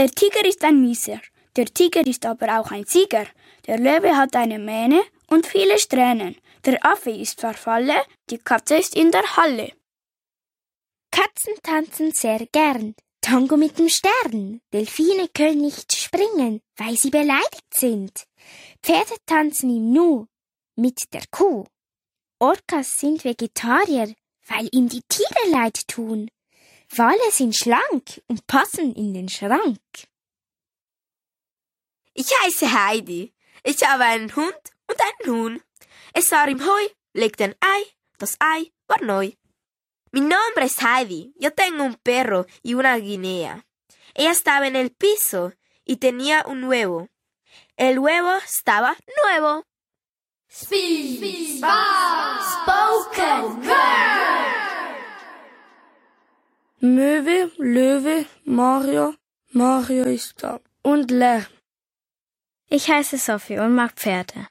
Der Tiger ist ein Mieser, der Tiger ist aber auch ein Sieger. Der Löwe hat eine Mähne und viele Strähnen. Der Affe ist verfalle, die Katze ist in der Halle. Katzen tanzen sehr gern. Tango mit dem Stern. Delfine können nicht springen, weil sie beleidigt sind. Pferde tanzen im Nu mit der Kuh. Orcas sind Vegetarier, weil ihm die Tiere leid tun. Wale sind schlank und passen in den Schrank. Ich heiße Heidi. Ich habe einen Hund und einen Huhn. Es war im Heu, legte ein Ei, das Ei war neu. Mi nombre es Heidi. Yo tengo un perro y una guinea. Ella estaba en el piso y tenía un huevo. El huevo estaba nuevo. Speed, Spoken Word. Möwe, Löwe, Mario, Mario ist da. Und Lärm. Ich heiße Sophie und mag Pferde.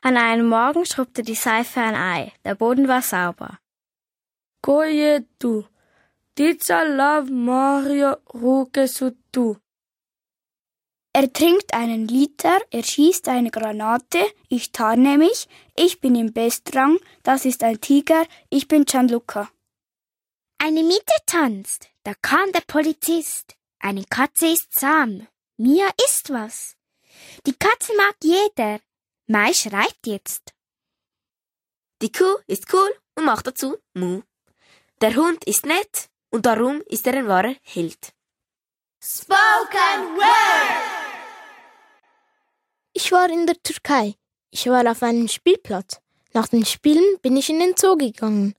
An einem Morgen schrubbte die Seife ein Ei. Der Boden war sauber. Koje tu. Dica lav Mario ruke su tu. Er trinkt einen Liter, er schießt eine Granate, ich tarne mich, ich bin im Bestrang, das ist ein Tiger, ich bin Gianluca. Eine Miete tanzt, da kam der Polizist. Eine Katze ist zahm, mir ist was. Die Katze mag jeder, Mai schreit jetzt. Die Kuh ist cool und macht dazu Mu. Der Hund ist nett und darum ist er ein wahrer Held. Spoken Word. Ich war in der Türkei. Ich war auf einem Spielplatz. Nach den Spielen bin ich in den Zoo gegangen.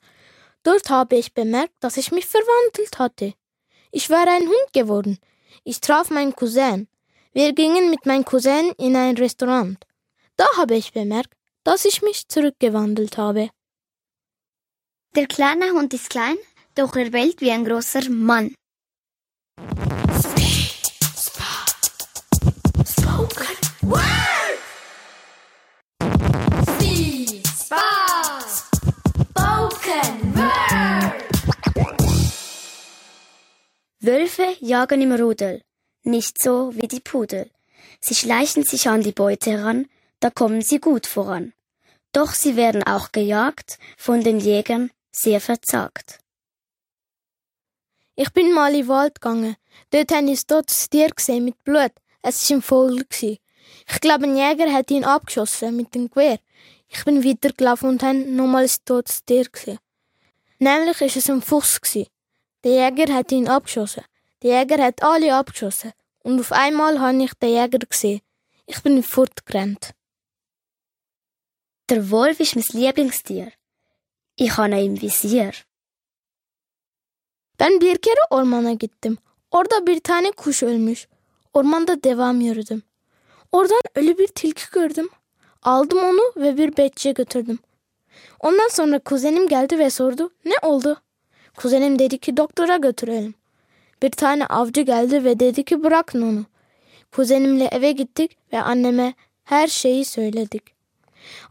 Dort habe ich bemerkt, dass ich mich verwandelt hatte. Ich war ein Hund geworden. Ich traf meinen Cousin. Wir gingen mit meinem Cousin in ein Restaurant. Da habe ich bemerkt, dass ich mich zurückgewandelt habe. Der kleine Hund ist klein, doch er bellt wie ein großer Mann. Spoken Word. Wölfe jagen im Rudel, nicht so wie die Pudel. Sie schleichen sich an die Beute heran, da kommen sie gut voran. Doch sie werden auch gejagt, von den Jägern sehr verzagt. Ich bin mal in den Wald gegangen. Dort habe ich ein totes Tier gesehen mit Blut. Es war ein Vogel. Ich glaube, ein Jäger hat ihn abgeschossen mit dem Gewehr. Ich bin weitergelaufen und habe nochmal ein totes Tier gesehen. Nämlich war es ein Fuchs. Der Jäger hat ihn abgeschossen. Der Jäger hat alle abgeschossen. Und auf einmal habe ich den Jäger gesehen. Ich bin fortgerannt. Der Wolf ist mein Lieblingstier. Ich habe ihn im Visier. Ben bir kere ormana gittim. Orada bir tane kuş ölmüş. Ormanda devam yürüdüm. Oradan ölü bir tilki gördüm. Aldım onu ve bir betçiye götürdüm. Ondan sonra kuzenim geldi ve sordu. Ne oldu? Kuzenim dedi ki doktora götürelim. Bir tane avcı geldi ve dedi ki bırakın onu. Kuzenimle eve gittik ve anneme her şeyi söyledik.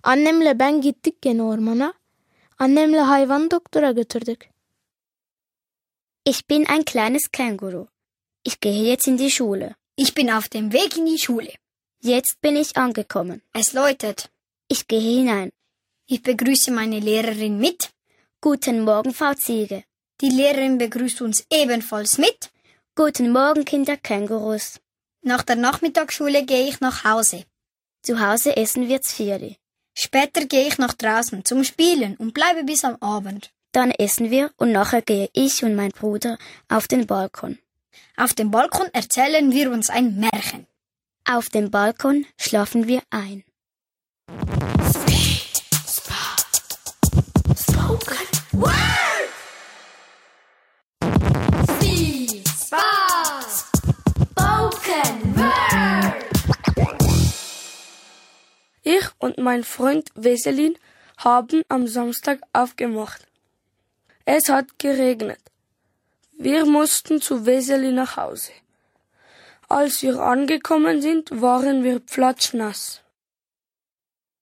Annemle ben gittik gene ormana. Annemle hayvanı doktora götürdük. Ich bin ein kleines Känguru. Ich gehe jetzt in die Schule. Ich bin auf dem Weg in die Schule. Jetzt bin ich angekommen. Es läutet. Ich gehe hinein. Ich begrüße meine Lehrerin mit. Guten Morgen, Frau Ziege. Die Lehrerin begrüßt uns ebenfalls mit. Guten Morgen, Kinder Kängurus. Nach der Nachmittagsschule gehe ich nach Hause. Zu Hause essen wir Zvieri. Später gehe ich nach draußen zum Spielen und bleibe bis am Abend. Dann essen wir und nachher gehe ich und mein Bruder auf den Balkon. Auf dem Balkon erzählen wir uns ein Märchen. Auf dem Balkon schlafen wir ein. Spoken Word. Speed, Spa, Spoken Word. Ich und mein Freund Weselin haben am Samstag aufgemacht. Es hat geregnet. Wir mussten zu Weseli nach Hause. Als wir angekommen sind, waren wir platschnass.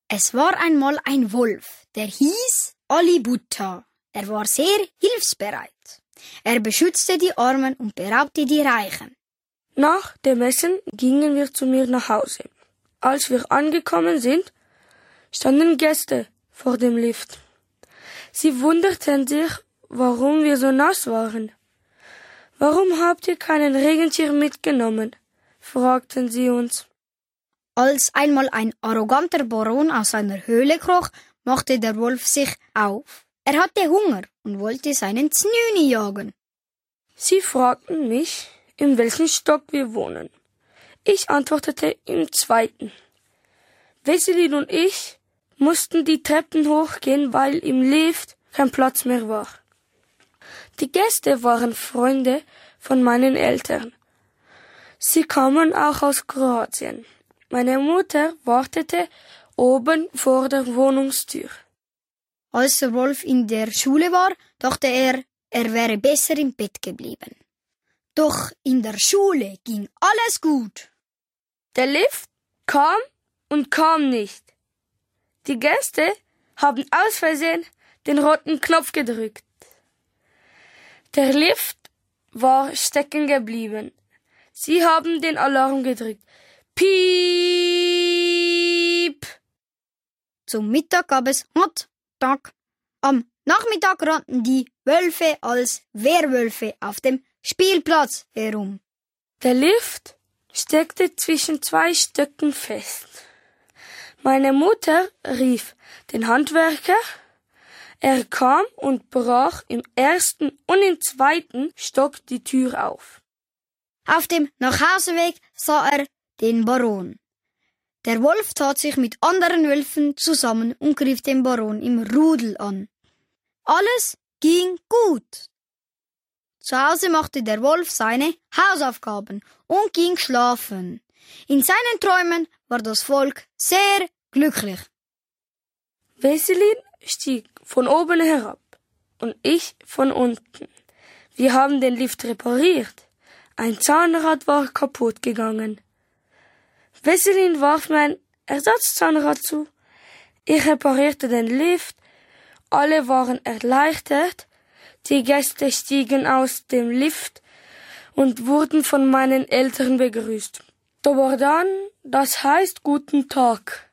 Es war einmal ein Wolf, der hieß Olli Butter. Er war sehr hilfsbereit. Er beschützte die Armen und beraubte die Reichen. Nach dem Essen gingen wir zu mir nach Hause. Als wir angekommen sind, standen Gäste vor dem Lift. Sie wunderten sich, warum wir so nass waren. Warum habt ihr keinen Regenschirm mitgenommen? fragten sie uns. Als einmal ein arroganter Baron aus seiner Höhle kroch, machte der Wolf sich auf. Er hatte Hunger und wollte seinen Znüni jagen. Sie fragten mich, in welchem Stock wir wohnen. Ich antwortete im zweiten. Weselin und ich mussten die Treppen hochgehen, weil im Lift kein Platz mehr war. Die Gäste waren Freunde von meinen Eltern. Sie kamen auch aus Kroatien. Meine Mutter wartete oben vor der Wohnungstür. Als der Wolf in der Schule war, dachte er, er wäre besser im Bett geblieben. Doch in der Schule ging alles gut. Der Lift kam und kam nicht. Die Gäste haben aus Versehen den roten Knopf gedrückt. Der Lift war stecken geblieben. Sie haben den Alarm gedrückt. Piep! Zum Mittag gab es Hot Tag. Am Nachmittag rannten die Wölfe als Werwölfe auf dem Spielplatz herum. Der Lift steckte zwischen zwei Stöcken fest. Meine Mutter rief den Handwerker. Er kam und brach im ersten und im zweiten Stock die Tür auf. Auf dem Nachhauseweg sah er den Baron. Der Wolf tat sich mit anderen Wölfen zusammen und griff den Baron im Rudel an. Alles ging gut. Zu Hause machte der Wolf seine Hausaufgaben und ging schlafen. In seinen Träumen war das Volk sehr glücklich. Weselin stieg von oben herab und ich von unten. Wir haben den Lift repariert. Ein Zahnrad war kaputt gegangen. Weselin warf mir ein Ersatzzahnrad zu. Ich reparierte den Lift. Alle waren erleichtert. Die Gäste stiegen aus dem Lift und wurden von meinen Eltern begrüßt. Da war dann, das heißt guten Tag.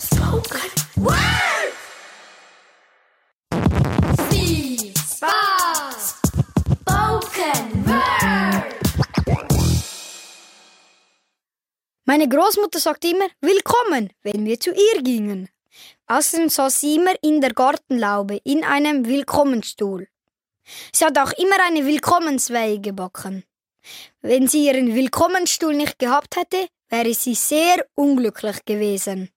Spoken Word! Meine Großmutter sagte immer Willkommen, wenn wir zu ihr gingen. Außerdem saß sie immer in der Gartenlaube in einem Willkommensstuhl. Sie hat auch immer eine Willkommensweihe gebacken. Wenn sie ihren Willkommensstuhl nicht gehabt hätte, wäre sie sehr unglücklich gewesen.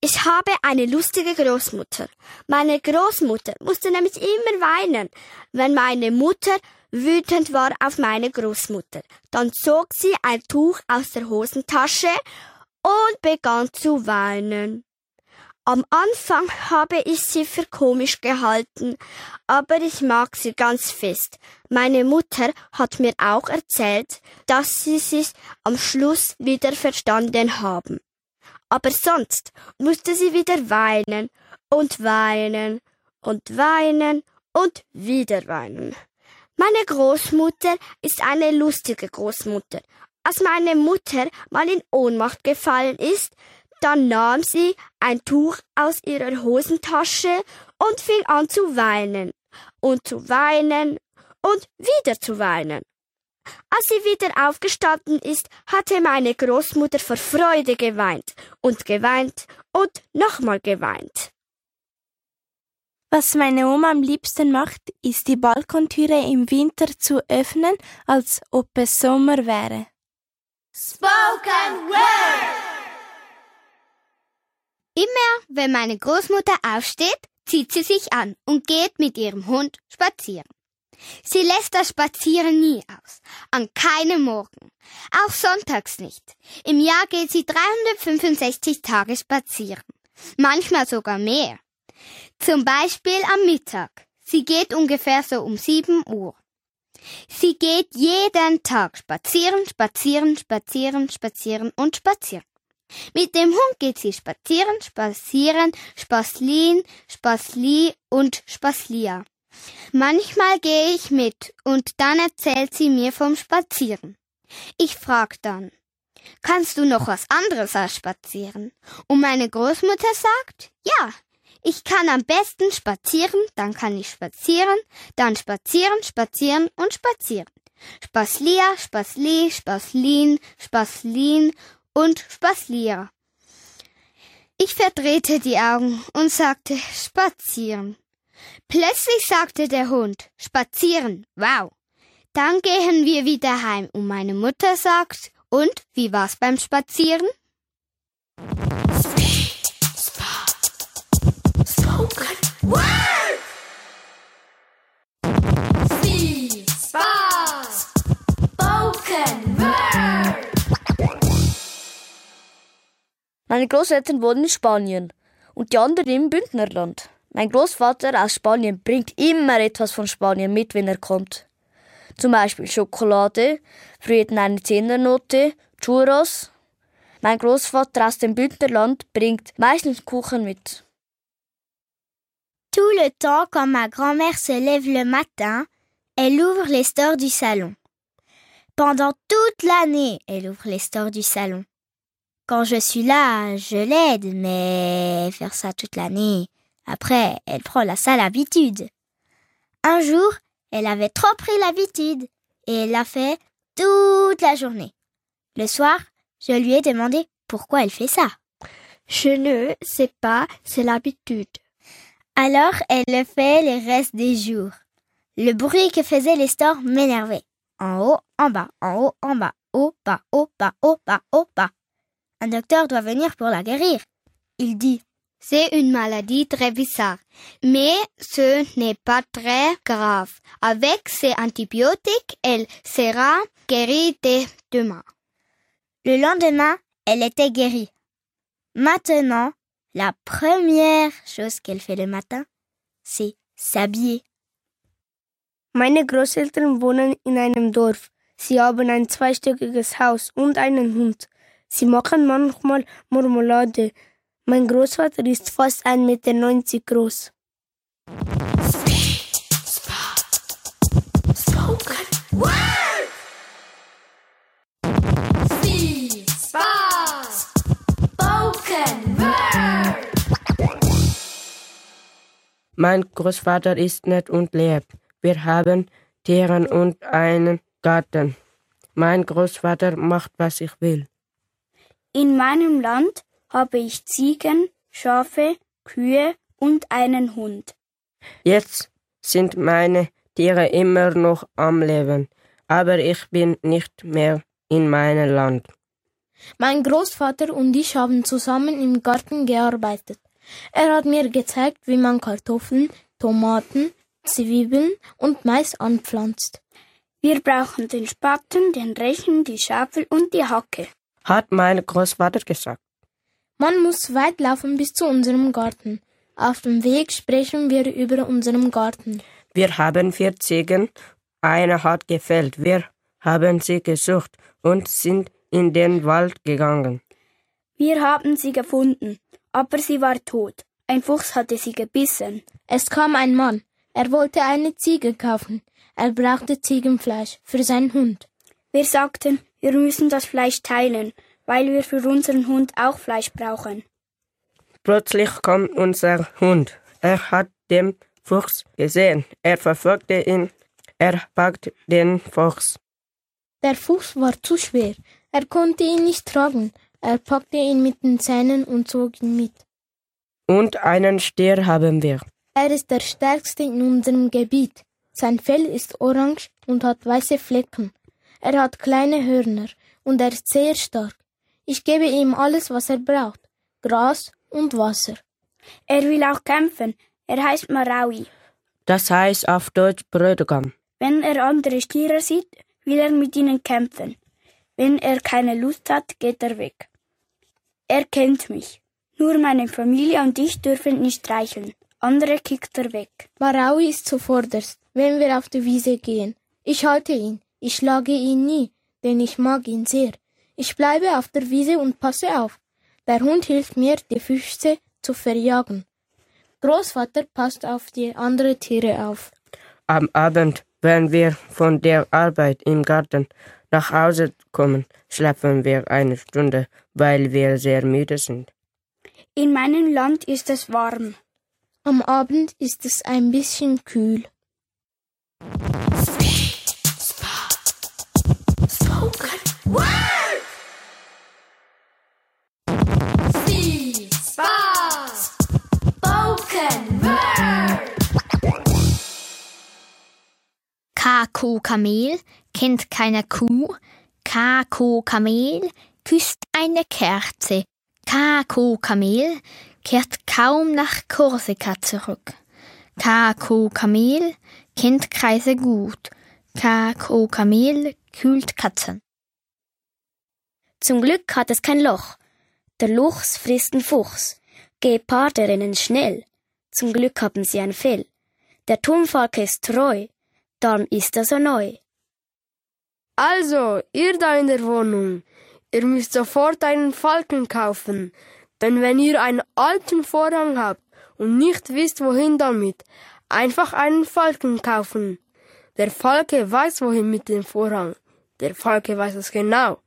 Ich habe eine lustige Großmutter. Meine Großmutter musste nämlich immer weinen, wenn meine Mutter wütend war auf meine Großmutter. Dann zog sie ein Tuch aus der Hosentasche und begann zu weinen. Am Anfang habe ich sie für komisch gehalten, aber ich mag sie ganz fest. Meine Mutter hat mir auch erzählt, dass sie sich am Schluss wieder verstanden haben. Aber sonst musste sie wieder weinen und weinen und weinen und wieder weinen. Meine Großmutter ist eine lustige Großmutter. Als meine Mutter mal in Ohnmacht gefallen ist, dann nahm sie ein Tuch aus ihrer Hosentasche und fing an zu weinen und zu weinen und wieder zu weinen. Als sie wieder aufgestanden ist, hatte meine Großmutter vor Freude geweint und geweint und nochmal geweint. Was meine Oma am liebsten macht, ist die Balkontüre im Winter zu öffnen, als ob es Sommer wäre. Spoken Word! Immer wenn meine Großmutter aufsteht, zieht sie sich an und geht mit ihrem Hund spazieren. Sie lässt das Spazieren nie aus, an keinem Morgen, auch sonntags nicht. Im Jahr geht sie 365 Tage spazieren, manchmal sogar mehr. Zum Beispiel am Mittag. Sie geht ungefähr so um 7 Uhr. Sie geht jeden Tag spazieren, spazieren, spazieren, spazieren und spazieren. Mit dem Hund geht sie spazieren, spazieren, Spaslin, Spasli und Spaslia. Manchmal gehe ich mit und dann erzählt sie mir vom Spazieren. Ich frag dann, kannst du noch was anderes als spazieren? Und meine Großmutter sagt, ja, ich kann am besten spazieren, dann kann ich spazieren, dann spazieren, spazieren und spazieren. Spaslia, Spasli, Spaslin, Spaslin und Spaslier. Ich verdrehte die Augen und sagte spazieren. Plötzlich sagte der Hund spazieren. Wow. Dann gehen wir wieder heim und meine Mutter sagt, und wie war's beim Spazieren? Meine Großeltern wohnen in Spanien und die anderen im Bündnerland. Mein Großvater aus Spanien bringt immer etwas von Spanien mit, wenn er kommt. Zum Beispiel Schokolade, jeden eine Zehnernote, Churros. Mein Großvater aus dem Bündnerland bringt meistens Kuchen mit. Tout le temps, quand ma grand-mère se lève le matin, elle ouvre les stores du salon. Pendant toute l'année, elle ouvre les stores du salon. Quand je suis là, je l'aide, mais faire ça toute l'année, après, elle prend la sale habitude. Un jour, elle avait trop pris l'habitude et elle l'a fait toute la journée. Le soir, je lui ai demandé pourquoi elle fait ça. Je ne sais pas, c'est l'habitude. Alors, elle le fait les restes des jours. Le bruit que faisaient les stores m'énervait. En haut, en bas, en haut, en bas, haut, bas, haut, bas, haut, bas, haut, bas. Un docteur doit venir pour la guérir. Il dit C'est une maladie très bizarre, mais ce n'est pas très grave. Avec ces antibiotiques, elle sera guérie dès demain. Le lendemain, elle était guérie. Maintenant, la première chose qu'elle fait le matin, c'est s'habiller. Meine Großeltern wohnen in einem Dorf. Sie haben ein zweistöckiges Haus und einen Hund. Sie machen manchmal Marmelade. Mein Großvater ist fast 1,90 Meter groß. Spoken Word! Mein Großvater ist nett und lebt. Wir haben Tiere und einen Garten. Mein Großvater macht, was ich will. In meinem Land habe ich Ziegen, Schafe, Kühe und einen Hund. Jetzt sind meine Tiere immer noch am Leben, aber ich bin nicht mehr in meinem Land. Mein Großvater und ich haben zusammen im Garten gearbeitet. Er hat mir gezeigt, wie man Kartoffeln, Tomaten, Zwiebeln und Mais anpflanzt. Wir brauchen den Spaten, den Rechen, die Schaufel und die Hacke. Hat mein Großvater gesagt. Man muss weit laufen bis zu unserem Garten. Auf dem Weg sprechen wir über unseren Garten. Wir haben vier Ziegen, eine hat gefällt. Wir haben sie gesucht und sind in den Wald gegangen. Wir haben sie gefunden, aber sie war tot. Ein Fuchs hatte sie gebissen. Es kam ein Mann. Er wollte eine Ziege kaufen. Er brauchte Ziegenfleisch für seinen Hund. Wir sagten, wir müssen das Fleisch teilen, weil wir für unseren Hund auch Fleisch brauchen. Plötzlich kommt unser Hund. Er hat den Fuchs gesehen. Er verfolgte ihn. Er packt den Fuchs. Der Fuchs war zu schwer. Er konnte ihn nicht tragen. Er packte ihn mit den Zähnen und zog ihn mit. Und einen Stier haben wir. Er ist der stärkste in unserem Gebiet. Sein Fell ist orange und hat weiße Flecken. Er hat kleine Hörner und er ist sehr stark. Ich gebe ihm alles, was er braucht. Gras und Wasser. Er will auch kämpfen. Er heißt Marawi. Das heißt auf Deutsch Bräutigam. Wenn er andere Stiere sieht, will er mit ihnen kämpfen. Wenn er keine Lust hat, geht er weg. Er kennt mich. Nur meine Familie und ich dürfen nicht streicheln. Andere kickt er weg. Marawi ist zuvorderst, wenn wir auf die Wiese gehen. Ich halte ihn. Ich schlage ihn nie, denn ich mag ihn sehr. Ich bleibe auf der Wiese und passe auf. Der Hund hilft mir, die Füchse zu verjagen. Großvater passt auf die anderen Tiere auf. Am Abend, wenn wir von der Arbeit im Garten nach Hause kommen, schlafen wir eine Stunde, weil wir sehr müde sind. In meinem Land ist es warm. Am Abend ist es ein bisschen kühl. Spoken Word! Kako Kamel kennt keine Kuh. Kako Kamel küsst eine Kerze. Kako Kamel kehrt kaum nach Korsika zurück. Kako Kamel kennt Kreise gut. Kako Kamel kühlt Katzen. Zum Glück hat es kein Loch. Der Luchs frisst den Fuchs. Geparde rennen schnell. Zum Glück haben sie ein Fell. Der Turmfalke ist treu. Darum ist er so neu. Also, ihr da in der Wohnung, ihr müsst sofort einen Falken kaufen. Denn wenn ihr einen alten Vorhang habt und nicht wisst, wohin damit, einfach einen Falken kaufen. Der Falke weiß, wohin mit dem Vorhang. Der Falke weiß es genau.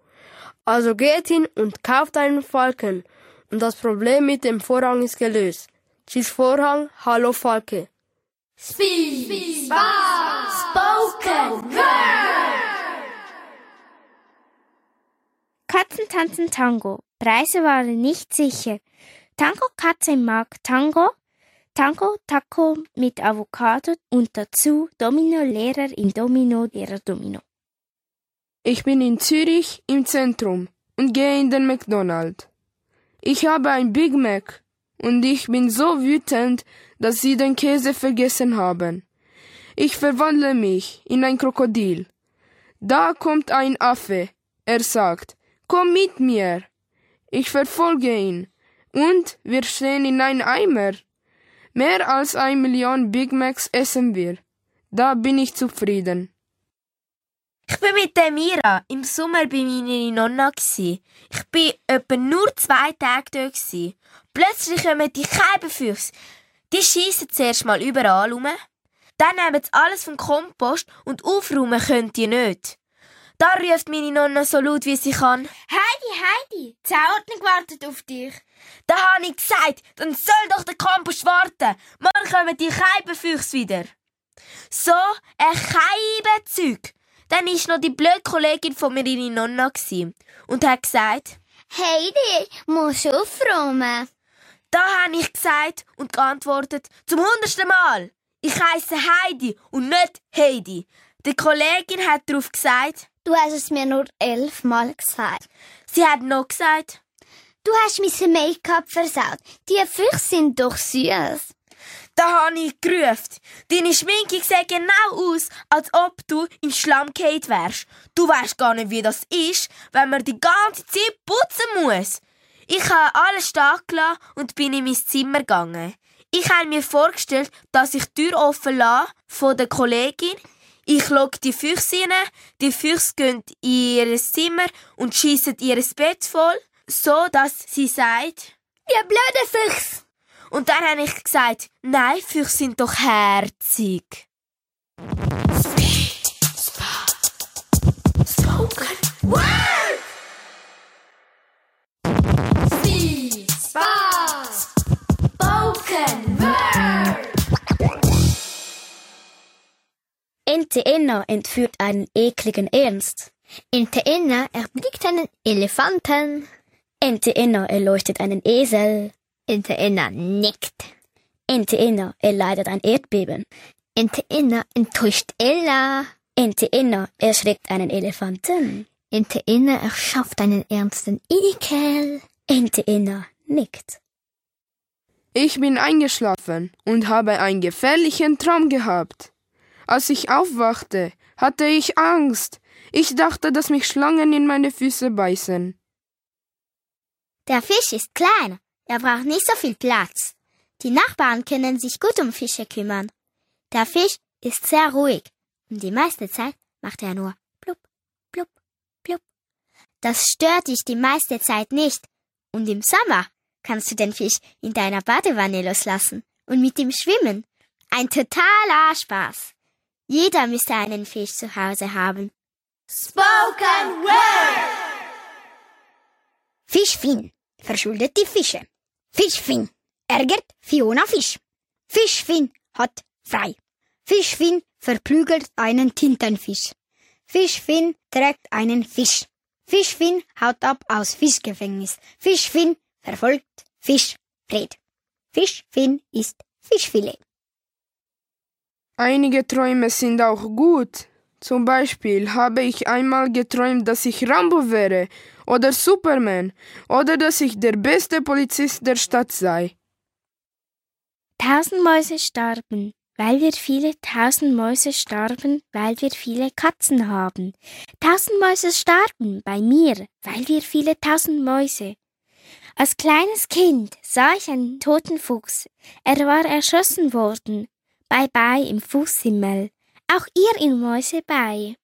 Also geht hin und kauft einen Falken. Und das Problem mit dem Vorhang ist gelöst. Tschüss Vorhang, hallo Falke. Speed, Spot, Spoken Word! Katzen tanzen Tango. Preise waren nicht sicher. Tango Katze mag Tango. Tango Taco mit Avocado und dazu Domino Lehrer in Domino Lehrer Domino. Ich bin in Zürich im Zentrum und gehe in den McDonald's. Ich habe ein Big Mac und ich bin so wütend, dass sie den Käse vergessen haben. Ich verwandle mich in ein Krokodil. Da kommt ein Affe. Er sagt, komm mit mir. Ich verfolge ihn. Und wir stehen in einem Eimer. Mehr als ein Million Big Macs essen wir. Da bin ich zufrieden. Ich bin mit der Mira im Sommer bei meiner Nonna. Ich bin etwa nur zwei Tage dort. Plötzlich kommen die Keibenfüchse. Die schiessen zuerst mal überall rum. Dann nehmen sie alles vom Kompost und aufräumen können die nicht. Da ruft meine Nonna so laut wie sie kann. Heidi, Heidi, die Ordnung wartet auf dich. Da habe ich gesagt, dann soll doch der Kompost warten. Morgen kommen die Keibenfüchse wieder. So ein Keibenzeug. Dann ist noch die blöde Kollegin von mir ihre Nonna und hat gesagt, Heidi, musst du aufräumen? da habe ich gesagt und geantwortet, zum hundertsten Mal. Ich heiße Heidi und nicht Heidi. Die Kollegin hat darauf gesagt, Du hast es mir nur elfmal gesagt. sie hat noch gesagt, Du hast mein Make-up versaut. Die Füchse sind doch süß. da habe ich gerufen. Deine Schminke sieht genau aus, als ob du in Schlamm gefallen wärst. Du weißt gar nicht, wie das ist, wenn man die ganze Zeit putzen muss. Ich habe alles stark gelassen und bin in mein Zimmer gegangen. Ich habe mir vorgestellt, dass ich die Tür offen lasse von der Kollegin. Ich log die Füchse rein, die Füchse gehen in ihr Zimmer und schiessen ihr Bett voll, so dass sie sagt, Ihr blöde Füchse. und dann habe ich gesagt, nein, Füchse sind doch herzig. Spoken Word! Ente Enna entführt einen ekligen Ernst. Ente Enna erblickt einen Elefanten. Ente Enna erleuchtet einen Esel. Ente Enna nickt. Ente Enna erleidet ein Erdbeben. Ente Enna enttäuscht Ella. Ente Enna erschreckt einen Elefanten. Ente Enna erschafft einen ernsten Ekel. Ente Enna nickt. Ich bin eingeschlafen und habe einen gefährlichen Traum gehabt. Als ich aufwachte, hatte ich Angst. Ich dachte, dass mich Schlangen in meine Füße beißen. Der Fisch ist klein. Er braucht nicht so viel Platz. Die Nachbarn können sich gut um Fische kümmern. Der Fisch ist sehr ruhig und die meiste Zeit macht er nur blub, blub, blub. Das stört dich die meiste Zeit nicht. Und im Sommer kannst du den Fisch in deiner Badewanne loslassen und mit ihm schwimmen. Ein totaler Spaß. Jeder müsste einen Fisch zu Hause haben. Spoken Word! Fischfin verschuldet die Fische. Fischfin ärgert Fiona Fisch. Fischfin hat frei. Fischfin verprügelt einen Tintenfisch. Fischfin trägt einen Fisch. Fischfin haut ab aus Fischgefängnis. Fischfin verfolgt Fischfred. Fischfin ist Fischfilet. Einige Träume sind auch gut. Zum Beispiel habe ich einmal geträumt, dass ich Rambo wäre oder Superman oder dass ich der beste Polizist der Stadt sei. Tausend Mäuse starben, weil wir viele tausend Mäuse starben, weil wir viele Katzen haben. Tausend Mäuse starben bei mir, weil wir viele tausend Mäuse. Als kleines Kind sah ich einen toten Fuchs. Er war erschossen worden. Bye bye im Fußhimmel. Auch ihr in Mäuse bei.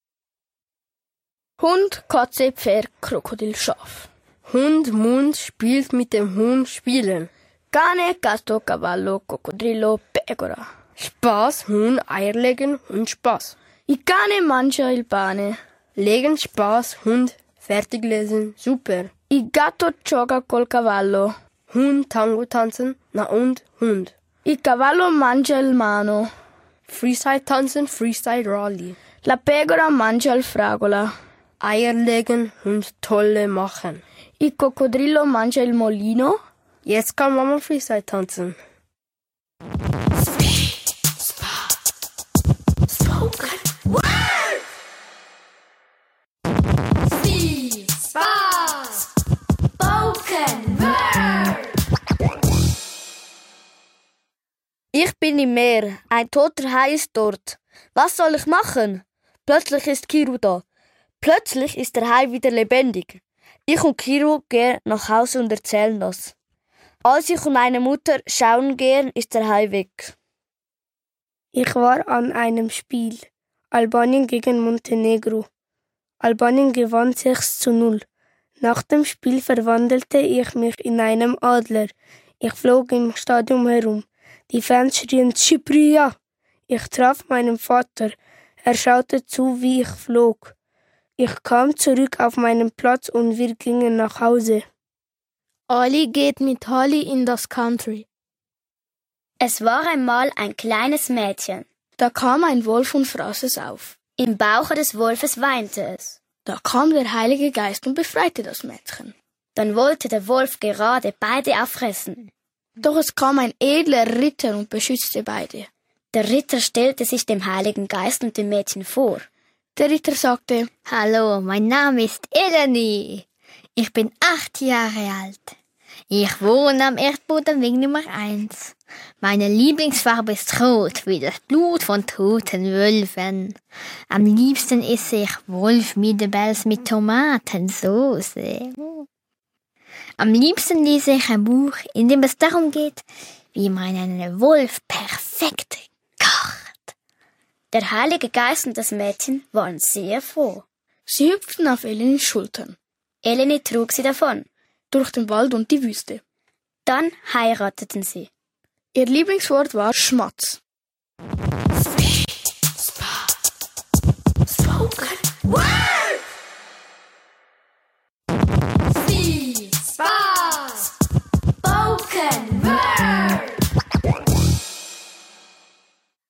Hund, Katze, Pferd, Krokodil, Schaf. Hund, Mund spielt mit dem Hund spielen. Cane, Gatto, Cavallo, Coccodrillo, Pecora. Spaß, Huhn, Eier legen, Hund, Spaß. Il cane mangia il pane. Legen, Spaß, Hund, fertig lesen, super. Il gatto gioca col cavallo. Hund, Tango tanzen, na und, Hund. Il cavallo mangia il mano. Freestyle tanzen, Freestyle Rally. La pecora mangia il fragola. Eier legen und tolle machen. Il coccodrillo mangia il molino. Jetzt kann Mama Freestyle tanzen. Spoken Word! Ich bin im Meer. Ein toter Hai ist dort. Was soll ich machen? Plötzlich ist Kiru da. Plötzlich ist der Hai wieder lebendig. Ich und Kiru gehen nach Hause und erzählen das. Als ich und meine Mutter schauen gehen, ist der Hai weg. Ich war an einem Spiel. Albanien gegen Montenegro. Albanien gewann 6 zu 0. Nach dem Spiel verwandelte ich mich in einem Adler. Ich flog im Stadion herum. Die Fans schrien Cypria. Ich traf meinen Vater. Er schaute zu, wie ich flog. Ich kam zurück auf meinen Platz und wir gingen nach Hause. Ali geht mit Holly in das Country. Es war einmal ein kleines Mädchen. Da kam ein Wolf und fraß es auf. Im Bauche des Wolfes weinte es. Da kam der Heilige Geist und befreite das Mädchen. Dann wollte der Wolf gerade beide auffressen. Doch es kam ein edler Ritter und beschützte beide. Der Ritter stellte sich dem Heiligen Geist und dem Mädchen vor. Der Ritter sagte, Hallo, mein Name ist Eleni. Ich bin acht Jahre alt. Ich wohne am Erdboden Weg Nummer eins. Meine Lieblingsfarbe ist rot, wie das Blut von toten Wölfen. Am liebsten esse ich Wolfmiedebells mit Tomatensauce. Am liebsten lese ich ein Buch, in dem es darum geht, wie man einen Wolf perfekt kocht. Der Heilige Geist und das Mädchen waren sehr froh. Sie hüpften auf Elenis Schultern. Eleni trug sie davon. Durch den Wald und die Wüste. Dann heirateten sie. Ihr Lieblingswort war Schmatz.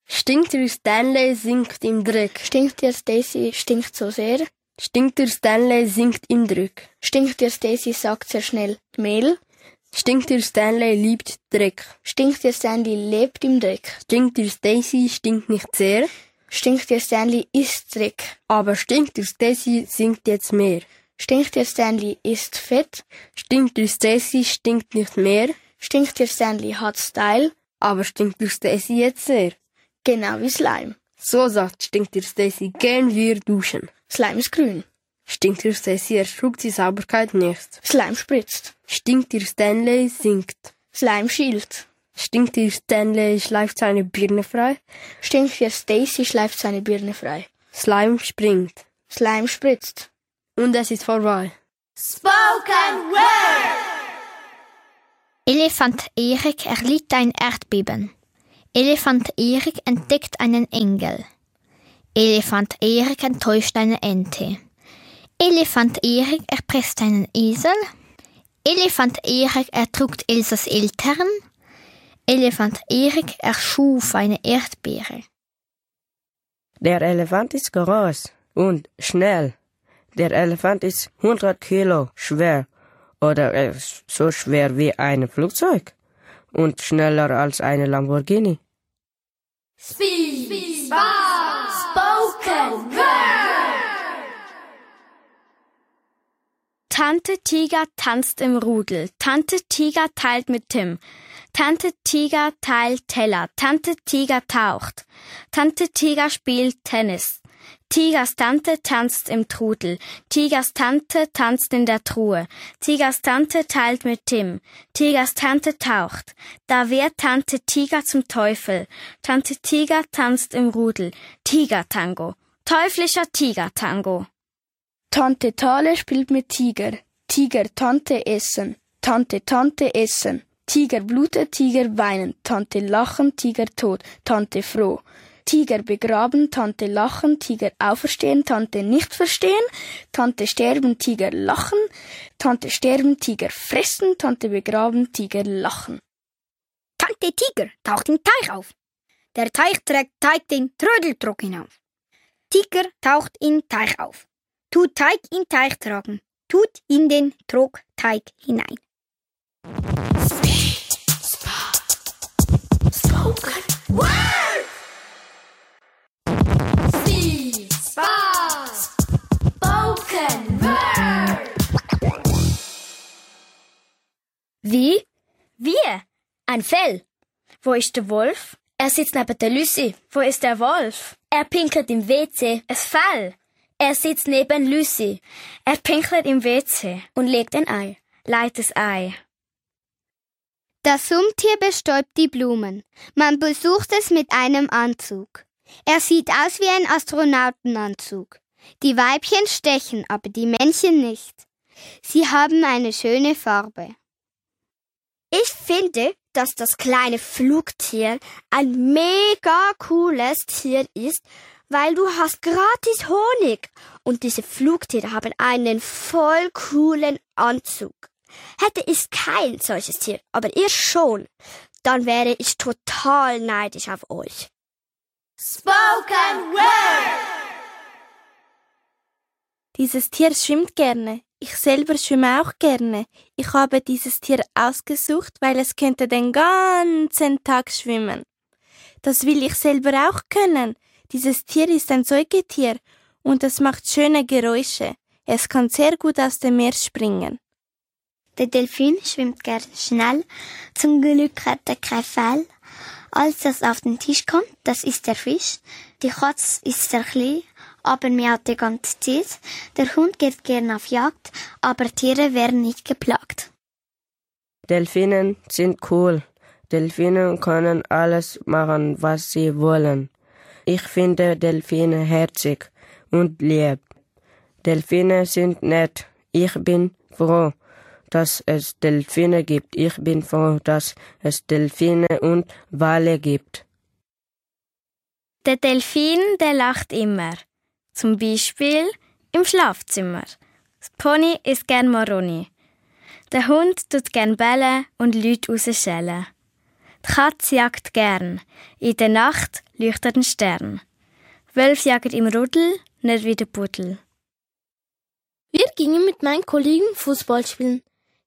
Stinkt dir Stanley sinkt im Dreck. Stinkt dir Stacy stinkt so sehr. Stinkt dir Stanley sinkt im Dreck. Stinkt dir Stacy sagt sehr schnell Mehl. Stinkt dir Stanley liebt Dreck. Stinkt dir Stanley lebt im Dreck. Stinkt dir Stacy stinkt nicht sehr. Stinkt dir Stanley isst Dreck. Aber stinkt dir Stacy sinkt jetzt mehr. Stinkt dir Stanley isst Fett. Stinkt dir Stacy stinkt nicht mehr. Stinkt dir Stanley hat Style. Aber stinkt dir Stacy jetzt sehr. Genau wie Slime. So sagt stinkt dir Stacy gern wir duschen. Slime ist grün. Stinkt dir Stacy erschluckt die Sauberkeit nicht. Slime spritzt. Stinkt dir Stanley sinkt. Slime schielt. Stinkt dir Stanley schleift seine Birne frei. Stinkt dir Stacy schleift seine Birne frei. Slime springt. Slime spritzt. Und es ist vorbei. Spoken Word! Elefant Erik erlitt ein Erdbeben. Elefant Erik entdeckt einen Engel. Elefant Erik enttäuscht eine Ente. Elefant Erik erpresst einen Esel. Elefant Erik ertrugt Elsas Eltern. Elefant Erik erschuf eine Erdbeere. Der Elefant ist groß und schnell. Der Elefant ist 100 Kilo schwer oder er ist so schwer wie ein Flugzeug und schneller als eine Lamborghini. Speed, Speed Spoken Word. Tante Tiger tanzt im Rudel. Tante Tiger teilt mit Tim. Tante Tiger teilt Teller. Tante Tiger taucht. Tante Tiger spielt Tennis. Tigers Tante tanzt im Trudel. Tigers Tante tanzt in der Truhe. Tigers Tante teilt mit Tim. Tigers Tante taucht. Da wird Tante Tiger zum Teufel. Tante Tiger tanzt im Rudel. Tiger-Tango. Teuflischer Tiger-Tango. Tante Tale spielt mit Tiger. Tiger Tante essen. Tante Tante essen. Tiger blutet, Tiger weinen. Tante lachen, Tiger tot. Tante froh. Tiger begraben, Tante lachen, Tiger auferstehen, Tante nicht verstehen, Tante sterben, Tiger lachen, Tante sterben, Tiger fressen, Tante begraben, Tiger lachen. Tante Tiger taucht im Teich auf. Der Teich trägt Teig den Trödeltrog hinauf. Tiger taucht in Teich auf. Tut Teig in Teich tragen. Tut in den Trog Teig hinein. Spoken Word. Wie? Wir? Ein Fell. Wo ist der Wolf? Er sitzt neben der Lucy. Wo ist der Wolf? Er pinkelt im WC. Es Fell. Er sitzt neben Lucy. Er pinkelt im WC und legt ein Ei. Leit das Ei. Das Summtier bestäubt die Blumen. Man besucht es mit einem Anzug. Er sieht aus wie ein Astronautenanzug. Die Weibchen stechen, aber die Männchen nicht. Sie haben eine schöne Farbe. Ich finde, dass das kleine Flugtier ein mega cooles Tier ist, weil du hast gratis Honig und diese Flugtiere haben einen voll coolen Anzug. Hätte ich kein solches Tier, aber ihr schon, dann wäre ich total neidisch auf euch. Spoken Word. Dieses Tier schwimmt gerne. Ich selber schwimme auch gerne. Ich habe dieses Tier ausgesucht, weil es könnte den ganzen Tag schwimmen. Das will ich selber auch können. Dieses Tier ist ein Säugetier und es macht schöne Geräusche. Es kann sehr gut aus dem Meer springen. Der Delfin schwimmt gern schnell. Zum Glück hat er kein Fell. Als das auf den Tisch kommt, das ist der Fisch. Die Katze ist sehr klein, aber miaut die ganze Zeit. Der Hund geht gern auf Jagd, aber Tiere werden nicht geplagt. Delfine sind cool. Delfine können alles machen, was sie wollen. Ich finde Delfine herzig und lieb. Delfine sind nett. Ich bin froh, dass es Delfine gibt. Ich bin froh, dass es Delfine und Wale gibt. Der Delfin, der lacht immer. Zum Beispiel im Schlafzimmer. Das Pony isst gern Maroni. Der Hund tut gern bellen und Leute rausschellen. Die Katze jagt gern. In der Nacht leuchtet ein Stern. Wölf jagen im Rudel, nicht wie der Buddel. Wir gingen mit meinen Kollegen Fußball spielen.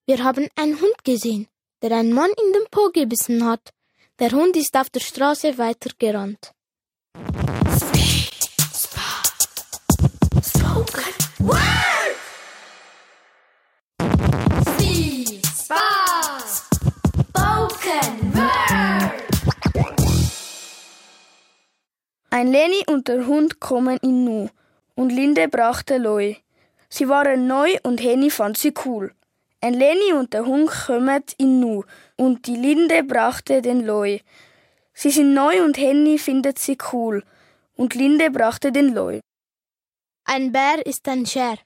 Wir haben einen Hund gesehen, der einen Mann in den Po gebissen hat. Der Hund ist auf der Straße weitergerannt. Ein Leni und der Hund kommen in Nu und Linde brachte Loi. Sie waren neu und Henny fand sie cool. Ein Leni und der Hund kommen in Nu und die Linde brachte den Loi. Sie sind neu und Henny findet sie cool und Linde brachte den Loi. Ein Bär ist ein Scher.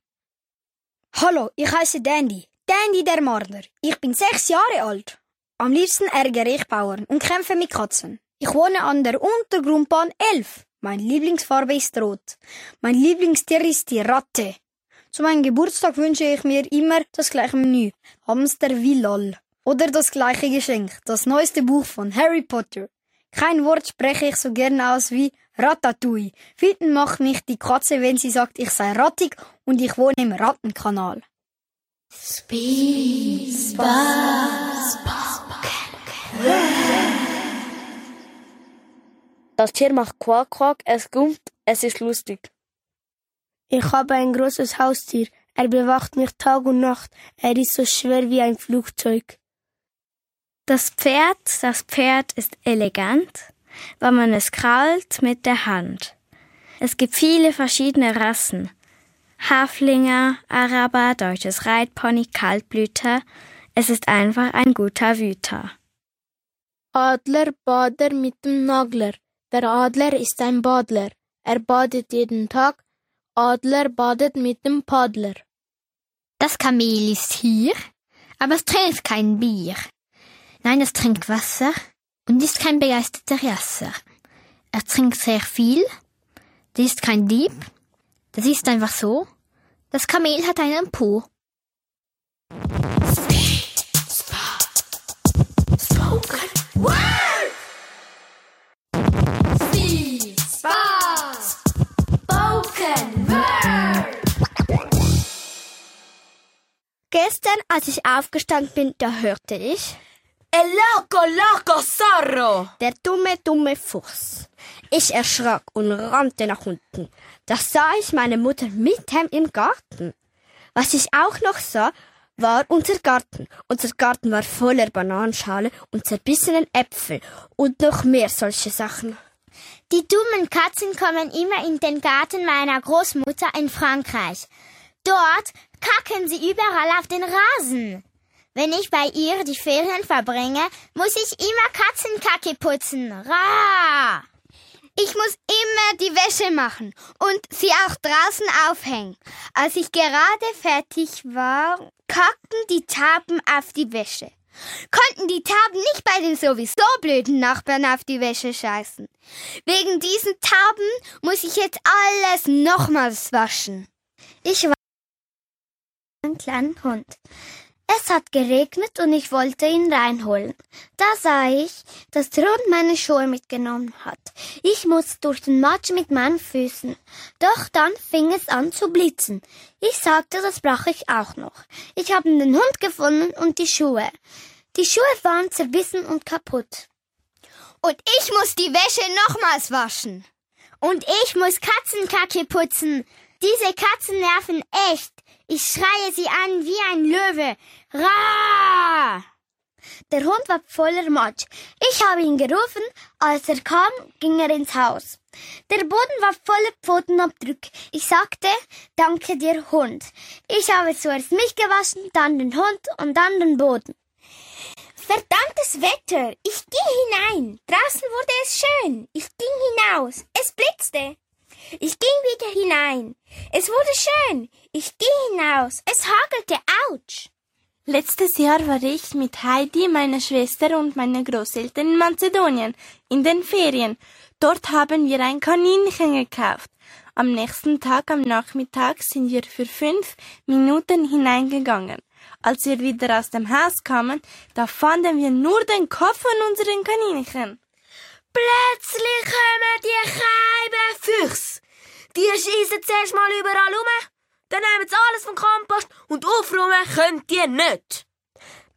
Hallo, ich heiße Dandy. Dandy der Marder. Ich bin sechs Jahre alt. Am liebsten ärgere ich Bauern und kämpfe mit Katzen. Ich wohne an der Untergrundbahn 11. Mein Lieblingsfarbe ist rot. Mein Lieblingstier ist die Ratte. Zu meinem Geburtstag wünsche ich mir immer das gleiche Menü. Hamster wie lol. Oder das gleiche Geschenk. Das neueste Buch von Harry Potter. Kein Wort spreche ich so gern aus wie Ratatouille. Wütend macht mich die Katze, wenn sie sagt, ich sei rattig und ich wohne im Rattenkanal. Speed, Das Tier macht Quack Quack, es gummt, es ist lustig. Ich habe ein großes Haustier. Er bewacht mich Tag und Nacht. Er ist so schwer wie ein Flugzeug. Das Pferd, das Pferd ist elegant, weil man es krallt mit der Hand. Es gibt viele verschiedene Rassen. Haflinger, Araber, deutsches Reitpony, Kaltblüter. Es ist einfach ein guter Wüter. Adler, Bader mit dem Nagler. Der Adler ist ein Badler. Er badet jeden Tag. Adler badet mit dem Paddler. Das Kamel ist hier, aber es trinkt kein Bier. Nein, es trinkt Wasser und ist kein begeisterter Jasser. Er trinkt sehr viel. Das ist kein Dieb. Das ist einfach so. Das Kamel hat einen Po. Spaß, Spoken Word! Gestern, als ich aufgestanden bin, da hörte ich El loco, loco zorro! Der dumme, dumme Fuchs. Ich erschrak und rannte nach unten. Da sah ich meine Mutter mit ihm im Garten. Was ich auch noch sah, war unser Garten. Unser Garten war voller Bananenschale und zerbissenen Äpfel und noch mehr solche Sachen. Die dummen Katzen kommen immer in den Garten meiner Großmutter in Frankreich. Dort kacken sie überall auf den Rasen. Wenn ich bei ihr die Ferien verbringe, muss ich immer Katzenkacke putzen. Ra! Ich muss immer die Wäsche machen und sie auch draußen aufhängen. Als ich gerade fertig war, kackten die Taben auf die Wäsche. Konnten die Taben nicht bei den sowieso blöden Nachbarn auf die Wäsche scheißen. Wegen diesen Taben muss ich jetzt alles nochmals waschen. Ich war ein kleiner Hund. Es hat geregnet und ich wollte ihn reinholen. Da sah ich, dass der Hund meine Schuhe mitgenommen hat. Ich musste durch den Matsch mit meinen Füßen. Doch dann fing es an zu blitzen. Ich sagte, das brauche ich auch noch. Ich habe den Hund gefunden und die Schuhe. Die Schuhe waren zerbissen und kaputt. Und ich muss die Wäsche nochmals waschen. Und ich muss Katzenkacke putzen. Diese Katzen nerven echt. Ich schreie sie an wie ein Löwe. Ra! Der Hund war voller Matsch. Ich habe ihn gerufen. Als er kam, ging er ins Haus. Der Boden war voller Pfotenabdrücke. Ich sagte, danke dir, Hund. Ich habe zuerst mich gewaschen, dann den Hund und dann den Boden. Verdammtes Wetter! Ich ging hinein. Draußen wurde es schön. Ich ging hinaus. Es blitzte. Ich ging wieder hinein. Es wurde schön. Ich ging hinaus. Es hagelte. Autsch! Letztes Jahr war ich mit Heidi, meiner Schwester und meinen Großeltern in Mazedonien, in den Ferien. Dort haben wir ein Kaninchen gekauft. Am nächsten Tag am Nachmittag sind wir für fünf Minuten hineingegangen. Als wir wieder aus dem Haus kamen, da fanden wir nur den Kopf von unseren Kaninchen. Plötzlich kommen die Scheiben Füchse. Die schießen zuerst mal überall rum, dann nehmen sie alles vom Kompost und aufräumen können die nicht.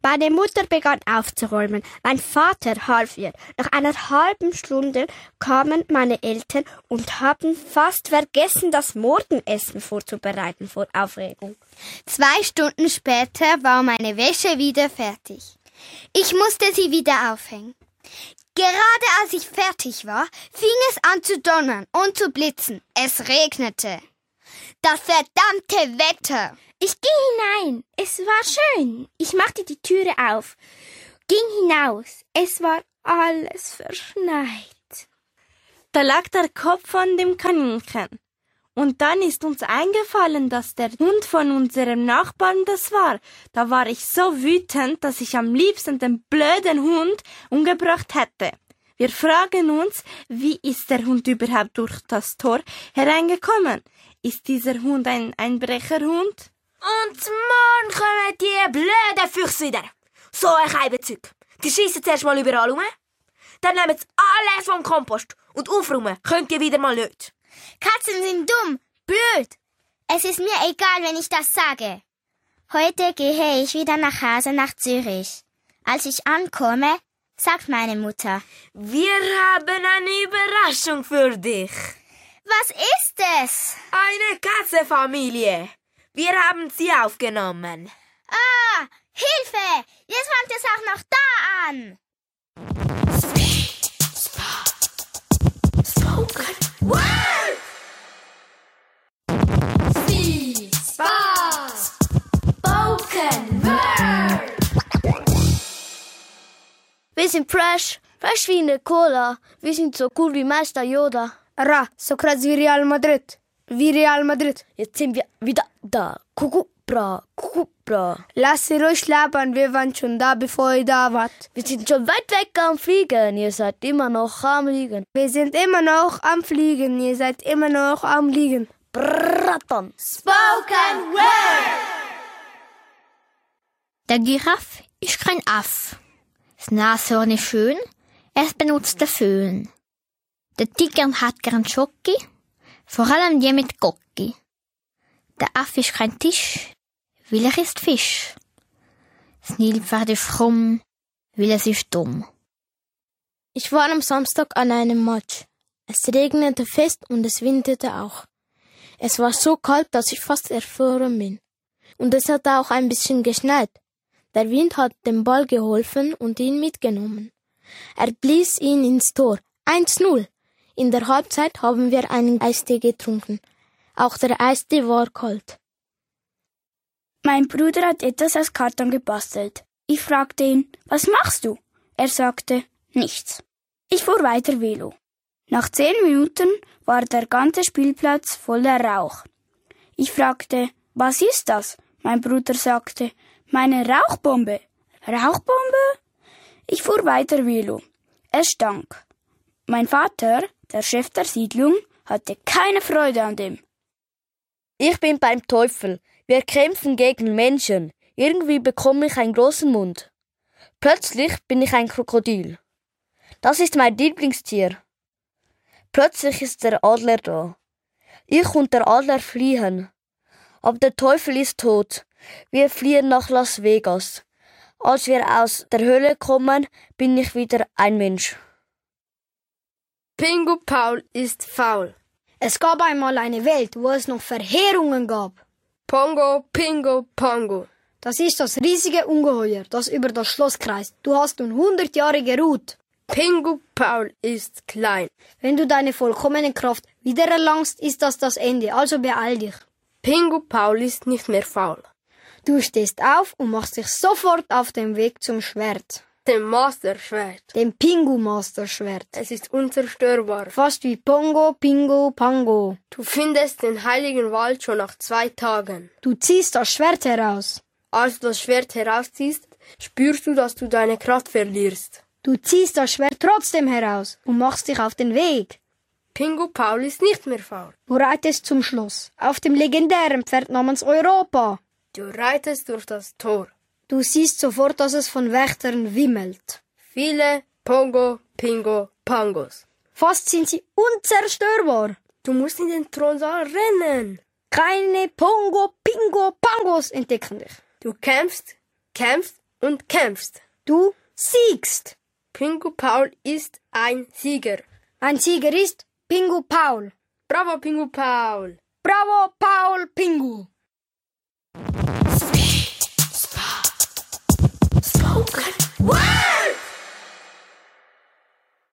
Meine Mutter begann aufzuräumen. Mein Vater half ihr. Nach einer halben Stunde kamen meine Eltern und haben fast vergessen, das Morgenessen vorzubereiten vor Aufregung. Zwei Stunden später war meine Wäsche wieder fertig. Ich musste sie wieder aufhängen. Gerade als ich fertig war, fing es an zu donnern und zu blitzen. Es regnete. Das verdammte Wetter. Ich ging hinein. Es war schön. Ich machte die Türe auf, ging hinaus. Es war alles verschneit. Da lag der Kopf von dem Kaninchen. Und dann ist uns eingefallen, dass der Hund von unserem Nachbarn das war. Da war ich so wütend, dass ich am liebsten den blöden Hund umgebracht hätte. Wir fragen uns, wie ist der Hund überhaupt durch das Tor hereingekommen? Ist dieser Hund ein Einbrecherhund? Und morgen kommen die blöden Füchse wieder. So ein Keibenzeug. Die schiessen zuerst mal überall rum. Dann nehmen sie alles vom Kompost. Und aufräumen könnt ihr wieder mal nicht. Katzen sind dumm, blöd. Es ist mir egal, wenn ich das sage. Heute gehe ich wieder nach Hause nach Zürich. Als ich ankomme, sagt meine Mutter, Wir haben eine Überraschung für dich. was ist es? Eine Katzenfamilie. Wir haben sie aufgenommen. Ah, Hilfe! Jetzt fängt es auch noch da an. Spoken Word! Word! Wir sind fresh, fresh wie eine Cola. Wir sind so cool wie Meister Yoda. Ra, so krass wie Real Madrid. Wie Real Madrid. Jetzt sind wir wieder da. Kuckuck, bra, kuckuck, bra. Lass sie ruhig labern, wir waren schon da, bevor ihr da wart. Wir sind schon weit weg am Fliegen. Ihr seid immer noch am Liegen. Wir sind immer noch am Fliegen, ihr seid immer noch am Liegen. Brattern. Spoken Word! Der Giraffe ist kein Aff. Das Nashorn ist schön, es benutzt den Föhn. Der Tiger hat gern Schoki, vor allem die mit Gocki. Der Aff ist kein Tisch, weil er ist Fisch. Das Nilpferd ist krumm, weil es ist dumm. Ich war am Samstag an einem Match. Es regnete fest und es windete auch. Es war so kalt, dass ich fast erfroren bin. Und es hat auch ein bisschen geschneit. Der Wind hat dem Ball geholfen und ihn mitgenommen. Er blies ihn ins Tor. 1-0. In der Halbzeit haben wir einen Eistee getrunken. Auch der Eistee war kalt. Mein Bruder hat etwas aus Karton gebastelt. Ich fragte ihn, was machst du? Er sagte, nichts. Ich fuhr weiter Velo. Nach zehn Minuten war der ganze Spielplatz voller Rauch. Ich fragte, was ist das? Mein Bruder sagte, meine Rauchbombe. Rauchbombe? Ich fuhr weiter Velo. Es stank. Mein Vater, der Chef der Siedlung, hatte keine Freude an dem. Ich bin beim Teufel. Wir kämpfen gegen Menschen. Irgendwie bekomme ich einen großen Mund. Plötzlich bin ich ein Krokodil. Das ist mein Lieblingstier. Plötzlich ist der Adler da. Ich und der Adler fliehen. Aber der Teufel ist tot. Wir fliehen nach Las Vegas. Als wir aus der Hölle kommen, bin ich wieder ein Mensch. Pingu Paul ist faul. Es gab einmal eine Welt, wo es noch Verheerungen gab. Pongo, Pingo, Pongo. Das ist das riesige Ungeheuer, das über das Schloss kreist. Du hast nun hundert Jahre geruht. Pingu Paul ist klein. Wenn du deine vollkommene Kraft wiedererlangst, ist das das Ende, also beeil dich. Pingu Paul ist nicht mehr faul. Du stehst auf und machst dich sofort auf den Weg zum Schwert. Dem Masterschwert. Dem Pingu-Master-Schwert. Es ist unzerstörbar. Fast wie Pongo, Pingo, Pango. Du findest den heiligen Wald schon nach zwei Tagen. Du ziehst das Schwert heraus. Als du das Schwert herausziehst, spürst du, dass du deine Kraft verlierst. Du ziehst das Schwert trotzdem heraus und machst dich auf den Weg. Pingu Paul ist nicht mehr faul. Du reitest zum Schloss. Auf dem legendären Pferd namens Europa. Du reitest durch das Tor. Du siehst sofort, dass es von Wächtern wimmelt. Viele Pongo, Pingo, Pangos. Fast sind sie unzerstörbar. Du musst in den Thronsaal rennen. Keine Pongo, Pingo, Pangos entdecken dich. Du kämpfst, kämpfst und kämpfst. Du siegst. Pingu Paul ist ein Sieger. Ein Sieger ist Pingu Paul. Bravo, Pingu Paul. Bravo, Paul Pingu. Speak, Spoken. Wow!